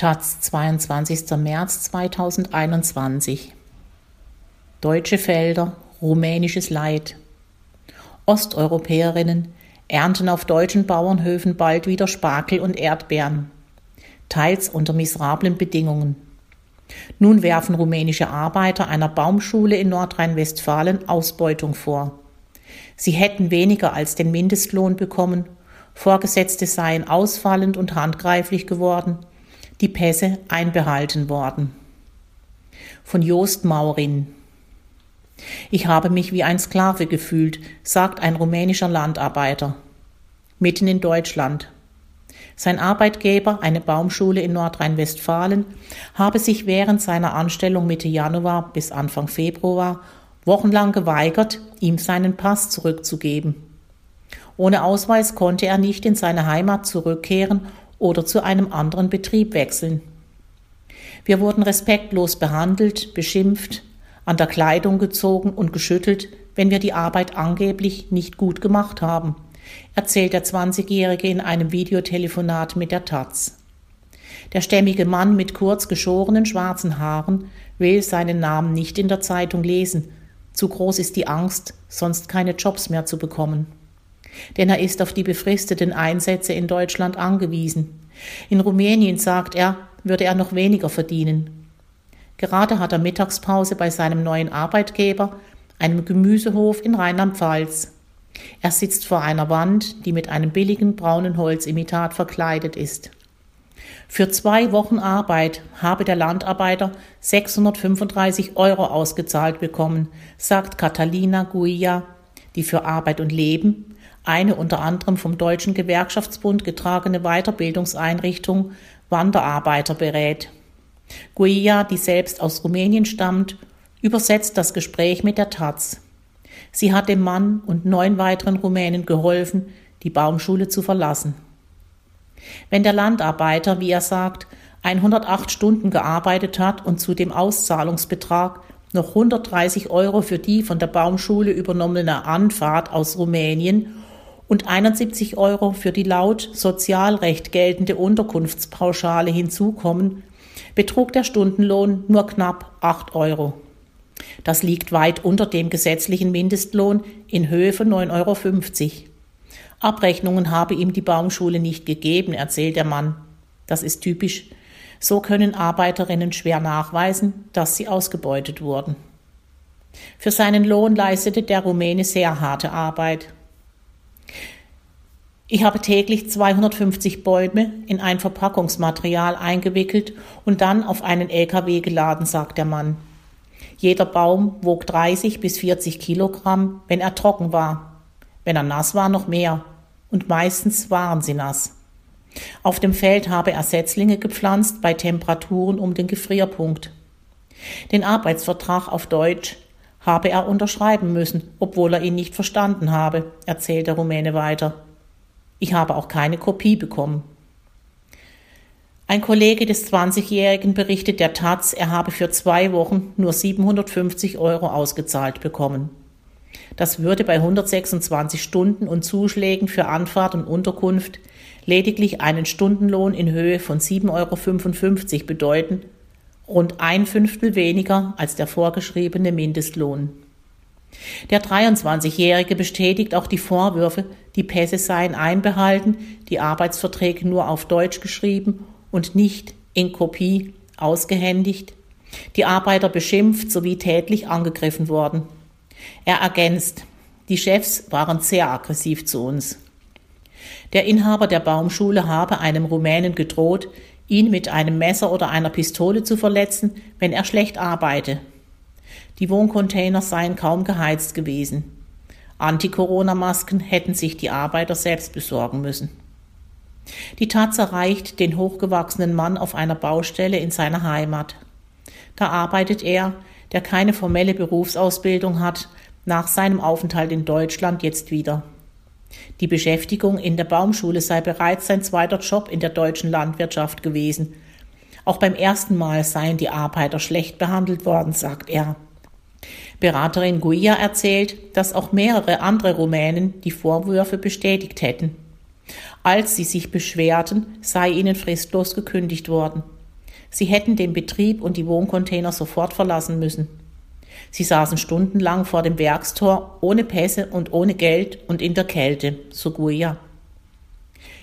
Taz, 22. März 2021. Deutsche Felder, rumänisches Leid. Osteuropäerinnen ernten auf deutschen Bauernhöfen bald wieder Spargel und Erdbeeren, teils unter miserablen Bedingungen. Nun werfen rumänische Arbeiter einer Baumschule in Nordrhein-Westfalen Ausbeutung vor. Sie hätten weniger als den Mindestlohn bekommen, Vorgesetzte seien ausfallend und handgreiflich geworden, die Pässe einbehalten worden. Von Jost Maurin. Ich habe mich wie ein Sklave gefühlt, sagt ein rumänischer Landarbeiter. Mitten in Deutschland. Sein Arbeitgeber, eine Baumschule in Nordrhein-Westfalen, habe sich während seiner Anstellung Mitte Januar bis Anfang Februar wochenlang geweigert, ihm seinen Pass zurückzugeben. Ohne Ausweis konnte er nicht in seine Heimat zurückkehren oder zu einem anderen Betrieb wechseln. Wir wurden respektlos behandelt, beschimpft, an der Kleidung gezogen und geschüttelt, wenn wir die Arbeit angeblich nicht gut gemacht haben, erzählt der 20-Jährige in einem Videotelefonat mit der Taz. Der stämmige Mann mit kurz geschorenen schwarzen Haaren will seinen Namen nicht in der Zeitung lesen. Zu groß ist die Angst, sonst keine Jobs mehr zu bekommen denn er ist auf die befristeten Einsätze in Deutschland angewiesen. In Rumänien, sagt er, würde er noch weniger verdienen. Gerade hat er Mittagspause bei seinem neuen Arbeitgeber, einem Gemüsehof in Rheinland-Pfalz. Er sitzt vor einer Wand, die mit einem billigen braunen Holzimitat verkleidet ist. Für zwei Wochen Arbeit habe der Landarbeiter 635 Euro ausgezahlt bekommen, sagt Catalina Guia, die für Arbeit und Leben eine unter anderem vom Deutschen Gewerkschaftsbund getragene Weiterbildungseinrichtung Wanderarbeiter berät. Guia, die selbst aus Rumänien stammt, übersetzt das Gespräch mit der Taz. Sie hat dem Mann und neun weiteren Rumänen geholfen, die Baumschule zu verlassen. Wenn der Landarbeiter, wie er sagt, 108 Stunden gearbeitet hat und zu dem Auszahlungsbetrag noch 130 Euro für die von der Baumschule übernommene Anfahrt aus Rumänien und 71 Euro für die laut Sozialrecht geltende Unterkunftspauschale hinzukommen, betrug der Stundenlohn nur knapp 8 Euro. Das liegt weit unter dem gesetzlichen Mindestlohn in Höhe von 9,50 Euro. Abrechnungen habe ihm die Baumschule nicht gegeben, erzählt der Mann. Das ist typisch. So können Arbeiterinnen schwer nachweisen, dass sie ausgebeutet wurden. Für seinen Lohn leistete der Rumäne sehr harte Arbeit. Ich habe täglich 250 Bäume in ein Verpackungsmaterial eingewickelt und dann auf einen LKW geladen, sagt der Mann. Jeder Baum wog 30 bis 40 Kilogramm, wenn er trocken war. Wenn er nass war, noch mehr. Und meistens waren sie nass. Auf dem Feld habe er Setzlinge gepflanzt bei Temperaturen um den Gefrierpunkt. Den Arbeitsvertrag auf Deutsch habe er unterschreiben müssen, obwohl er ihn nicht verstanden habe, erzählt der Rumäne weiter. Ich habe auch keine Kopie bekommen. Ein Kollege des 20-Jährigen berichtet der Taz, er habe für zwei Wochen nur 750 Euro ausgezahlt bekommen. Das würde bei 126 Stunden und Zuschlägen für Anfahrt und Unterkunft lediglich einen Stundenlohn in Höhe von 7,55 Euro bedeuten, rund ein Fünftel weniger als der vorgeschriebene Mindestlohn. Der 23-Jährige bestätigt auch die Vorwürfe, die Pässe seien einbehalten, die Arbeitsverträge nur auf Deutsch geschrieben und nicht in Kopie ausgehändigt, die Arbeiter beschimpft sowie tätlich angegriffen worden. Er ergänzt, die Chefs waren sehr aggressiv zu uns. Der Inhaber der Baumschule habe einem Rumänen gedroht, ihn mit einem Messer oder einer Pistole zu verletzen, wenn er schlecht arbeite. Die Wohncontainer seien kaum geheizt gewesen. Anti-Corona-Masken hätten sich die Arbeiter selbst besorgen müssen. Die Taz erreicht den hochgewachsenen Mann auf einer Baustelle in seiner Heimat. Da arbeitet er, der keine formelle Berufsausbildung hat, nach seinem Aufenthalt in Deutschland jetzt wieder. Die Beschäftigung in der Baumschule sei bereits sein zweiter Job in der deutschen Landwirtschaft gewesen. Auch beim ersten Mal seien die Arbeiter schlecht behandelt worden, sagt er. Beraterin Guia erzählt, dass auch mehrere andere Rumänen die Vorwürfe bestätigt hätten. Als sie sich beschwerten, sei ihnen fristlos gekündigt worden. Sie hätten den Betrieb und die Wohncontainer sofort verlassen müssen. Sie saßen stundenlang vor dem Werkstor, ohne Pässe und ohne Geld und in der Kälte, so Guia.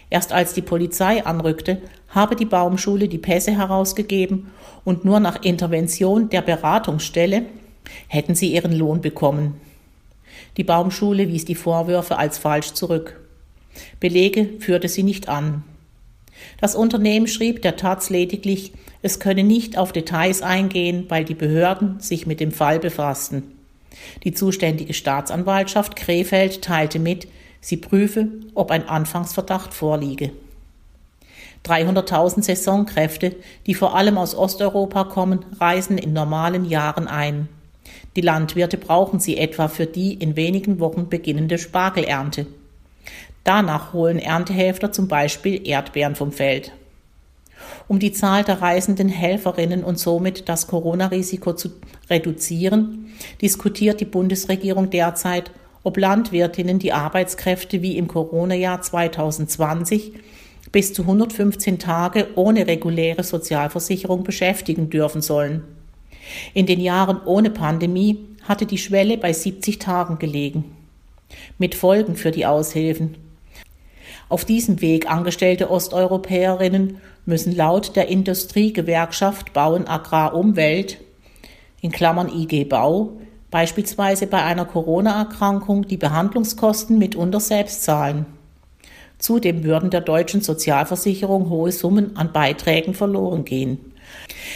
Erst als die Polizei anrückte, habe die Baumschule die Pässe herausgegeben und nur nach Intervention der Beratungsstelle hätten sie ihren Lohn bekommen. Die Baumschule wies die Vorwürfe als falsch zurück. Belege führte sie nicht an. Das Unternehmen schrieb der Taz lediglich, es könne nicht auf Details eingehen, weil die Behörden sich mit dem Fall befassten. Die zuständige Staatsanwaltschaft Krefeld teilte mit, sie prüfe, ob ein Anfangsverdacht vorliege. 300.000 Saisonkräfte, die vor allem aus Osteuropa kommen, reisen in normalen Jahren ein. Die Landwirte brauchen sie etwa für die in wenigen Wochen beginnende Spargelernte. Danach holen Erntehälfter zum Beispiel Erdbeeren vom Feld. Um die Zahl der reisenden Helferinnen und somit das Corona-Risiko zu reduzieren, diskutiert die Bundesregierung derzeit, ob Landwirtinnen die Arbeitskräfte wie im Corona-Jahr 2020 bis zu 115 Tage ohne reguläre Sozialversicherung beschäftigen dürfen sollen. In den Jahren ohne Pandemie hatte die Schwelle bei 70 Tagen gelegen. Mit Folgen für die Aushilfen. Auf diesem Weg angestellte Osteuropäerinnen müssen laut der Industriegewerkschaft Bauen Agrar Umwelt in Klammern IG Bau beispielsweise bei einer Corona-Erkrankung die Behandlungskosten mitunter selbst zahlen. Zudem würden der deutschen Sozialversicherung hohe Summen an Beiträgen verloren gehen.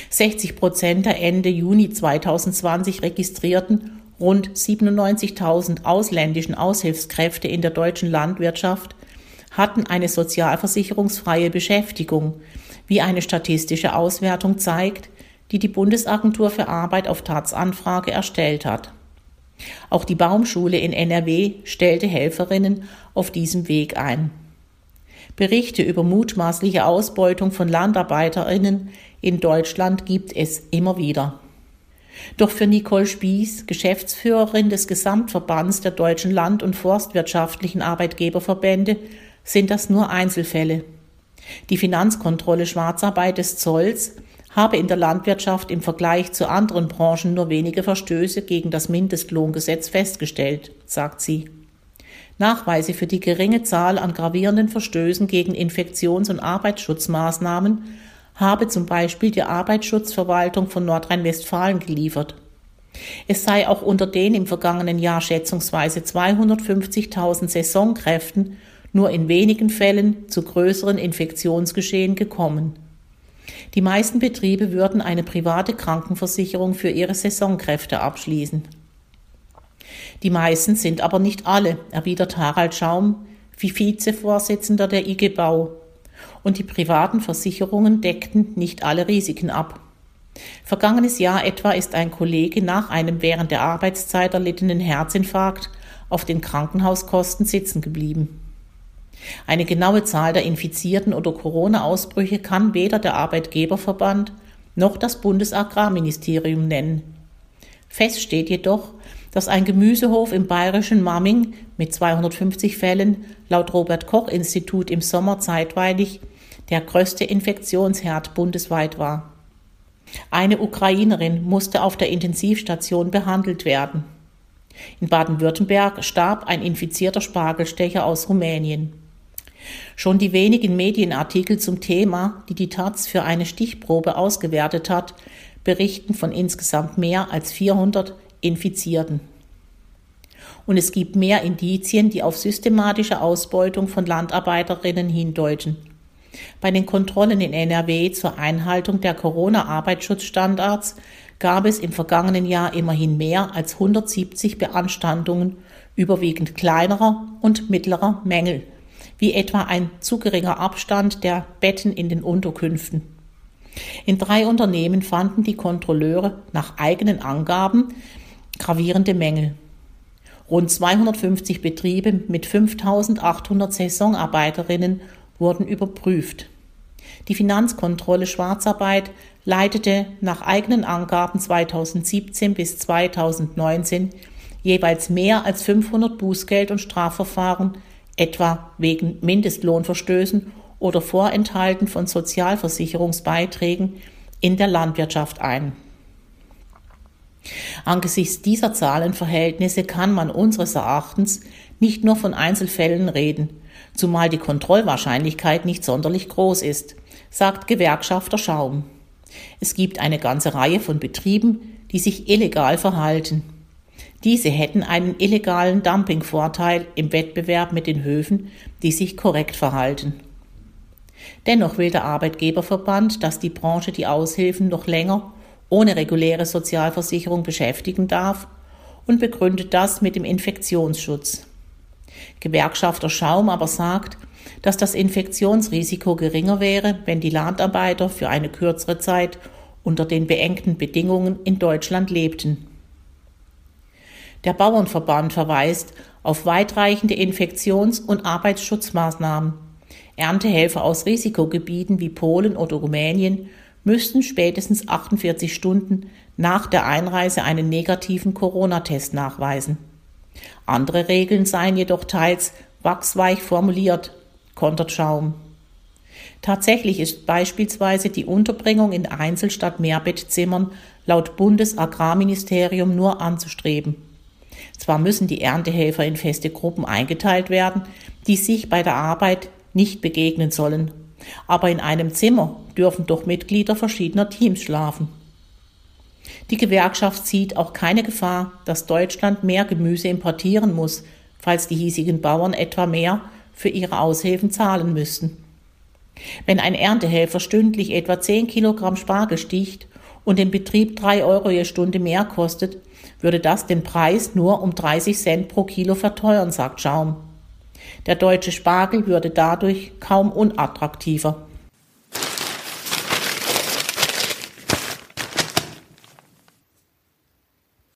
60 Prozent der Ende Juni 2020 registrierten rund 97.000 ausländischen Aushilfskräfte in der deutschen Landwirtschaft hatten eine sozialversicherungsfreie Beschäftigung, wie eine statistische Auswertung zeigt, die die Bundesagentur für Arbeit auf Tatsanfrage erstellt hat. Auch die Baumschule in NRW stellte Helferinnen auf diesem Weg ein. Berichte über mutmaßliche Ausbeutung von Landarbeiterinnen in Deutschland gibt es immer wieder. Doch für Nicole Spieß, Geschäftsführerin des Gesamtverbands der deutschen Land- und forstwirtschaftlichen Arbeitgeberverbände, sind das nur Einzelfälle. Die Finanzkontrolle Schwarzarbeit des Zolls habe in der Landwirtschaft im Vergleich zu anderen Branchen nur wenige Verstöße gegen das Mindestlohngesetz festgestellt, sagt sie. Nachweise für die geringe Zahl an gravierenden Verstößen gegen Infektions- und Arbeitsschutzmaßnahmen habe zum Beispiel die Arbeitsschutzverwaltung von Nordrhein-Westfalen geliefert. Es sei auch unter den im vergangenen Jahr schätzungsweise 250.000 Saisonkräften nur in wenigen Fällen zu größeren Infektionsgeschehen gekommen. Die meisten Betriebe würden eine private Krankenversicherung für ihre Saisonkräfte abschließen. Die meisten sind aber nicht alle, erwidert Harald Schaum, wie Vizevorsitzender der IG Bau. Und die privaten Versicherungen deckten nicht alle Risiken ab. Vergangenes Jahr etwa ist ein Kollege nach einem während der Arbeitszeit erlittenen Herzinfarkt auf den Krankenhauskosten sitzen geblieben. Eine genaue Zahl der Infizierten oder Corona-Ausbrüche kann weder der Arbeitgeberverband noch das Bundesagrarministerium nennen. Fest steht jedoch, dass ein Gemüsehof im bayerischen Mamming mit 250 Fällen laut Robert Koch Institut im Sommer zeitweilig der größte Infektionsherd bundesweit war. Eine Ukrainerin musste auf der Intensivstation behandelt werden. In Baden-Württemberg starb ein infizierter Spargelstecher aus Rumänien. Schon die wenigen Medienartikel zum Thema, die die Taz für eine Stichprobe ausgewertet hat, berichten von insgesamt mehr als 400 Infizierten. Und es gibt mehr Indizien, die auf systematische Ausbeutung von Landarbeiterinnen hindeuten. Bei den Kontrollen in NRW zur Einhaltung der Corona-Arbeitsschutzstandards gab es im vergangenen Jahr immerhin mehr als 170 Beanstandungen überwiegend kleinerer und mittlerer Mängel wie etwa ein zu geringer Abstand der Betten in den Unterkünften. In drei Unternehmen fanden die Kontrolleure nach eigenen Angaben gravierende Mängel. Rund 250 Betriebe mit 5800 Saisonarbeiterinnen wurden überprüft. Die Finanzkontrolle Schwarzarbeit leitete nach eigenen Angaben 2017 bis 2019 jeweils mehr als 500 Bußgeld- und Strafverfahren etwa wegen Mindestlohnverstößen oder Vorenthalten von Sozialversicherungsbeiträgen in der Landwirtschaft ein. Angesichts dieser Zahlenverhältnisse kann man unseres Erachtens nicht nur von Einzelfällen reden, zumal die Kontrollwahrscheinlichkeit nicht sonderlich groß ist, sagt Gewerkschafter Schaum. Es gibt eine ganze Reihe von Betrieben, die sich illegal verhalten. Diese hätten einen illegalen Dumpingvorteil im Wettbewerb mit den Höfen, die sich korrekt verhalten. Dennoch will der Arbeitgeberverband, dass die Branche die Aushilfen noch länger ohne reguläre Sozialversicherung beschäftigen darf und begründet das mit dem Infektionsschutz. Gewerkschafter Schaum aber sagt, dass das Infektionsrisiko geringer wäre, wenn die Landarbeiter für eine kürzere Zeit unter den beengten Bedingungen in Deutschland lebten. Der Bauernverband verweist auf weitreichende Infektions- und Arbeitsschutzmaßnahmen. Erntehelfer aus Risikogebieten wie Polen oder Rumänien müssten spätestens 48 Stunden nach der Einreise einen negativen Corona-Test nachweisen. Andere Regeln seien jedoch teils wachsweich formuliert, kontert Schaum. Tatsächlich ist beispielsweise die Unterbringung in Einzel- statt Mehrbettzimmern laut Bundesagrarministerium nur anzustreben. Zwar müssen die Erntehelfer in feste Gruppen eingeteilt werden, die sich bei der Arbeit nicht begegnen sollen, aber in einem Zimmer dürfen doch Mitglieder verschiedener Teams schlafen. Die Gewerkschaft sieht auch keine Gefahr, dass Deutschland mehr Gemüse importieren muss, falls die hiesigen Bauern etwa mehr für ihre Aushilfen zahlen müssten. Wenn ein Erntehelfer stündlich etwa 10 Kilogramm Spargel sticht und im Betrieb 3 Euro je Stunde mehr kostet, würde das den Preis nur um 30 Cent pro Kilo verteuern, sagt Schaum. Der deutsche Spargel würde dadurch kaum unattraktiver.